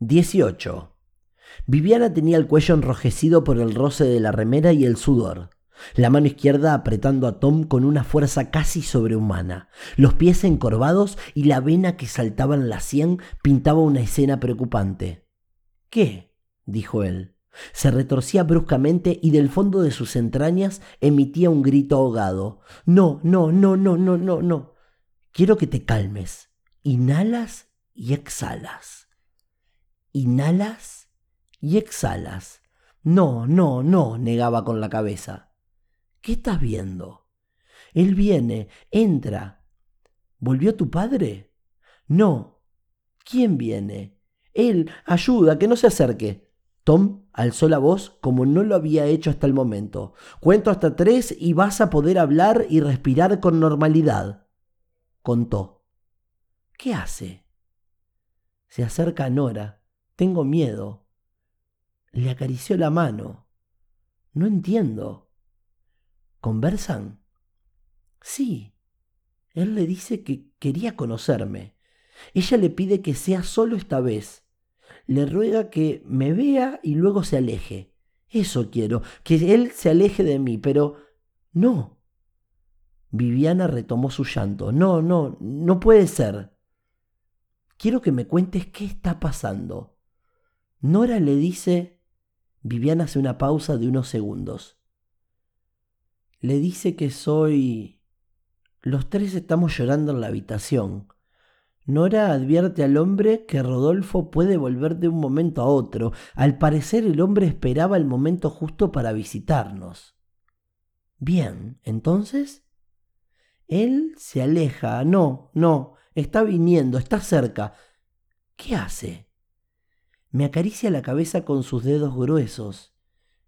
18. Viviana tenía el cuello enrojecido por el roce de la remera y el sudor. La mano izquierda apretando a Tom con una fuerza casi sobrehumana, los pies encorvados y la vena que saltaba en la sien pintaba una escena preocupante. ¿Qué? dijo él. Se retorcía bruscamente y del fondo de sus entrañas emitía un grito ahogado. No, no, no, no, no, no, no. Quiero que te calmes. Inhalas y exhalas. Inhalas y exhalas. No, no, no, negaba con la cabeza. ¿Qué estás viendo? Él viene, entra. ¿Volvió tu padre? No. ¿Quién viene? Él, ayuda, que no se acerque. Tom alzó la voz como no lo había hecho hasta el momento. Cuento hasta tres y vas a poder hablar y respirar con normalidad. Contó. ¿Qué hace? Se acerca Nora. Tengo miedo. Le acarició la mano. No entiendo. ¿Conversan? Sí. Él le dice que quería conocerme. Ella le pide que sea solo esta vez. Le ruega que me vea y luego se aleje. Eso quiero, que él se aleje de mí, pero no. Viviana retomó su llanto. No, no, no puede ser. Quiero que me cuentes qué está pasando. Nora le dice... Viviana hace una pausa de unos segundos. Le dice que soy... Los tres estamos llorando en la habitación. Nora advierte al hombre que Rodolfo puede volver de un momento a otro. Al parecer el hombre esperaba el momento justo para visitarnos. Bien, entonces... Él se aleja. No, no, está viniendo, está cerca. ¿Qué hace? Me acaricia la cabeza con sus dedos gruesos.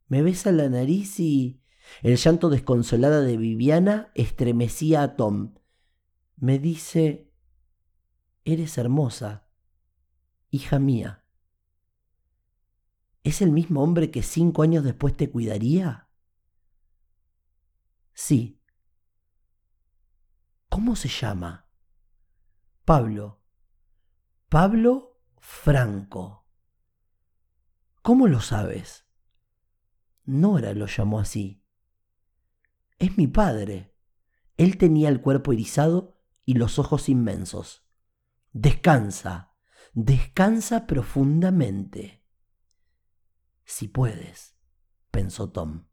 Me besa la nariz y... El llanto desconsolada de Viviana estremecía a Tom. Me dice, Eres hermosa, hija mía. ¿Es el mismo hombre que cinco años después te cuidaría? Sí. ¿Cómo se llama? Pablo. Pablo Franco. ¿Cómo lo sabes? Nora lo llamó así. Es mi padre. Él tenía el cuerpo erizado y los ojos inmensos. Descansa, descansa profundamente. Si puedes, pensó Tom.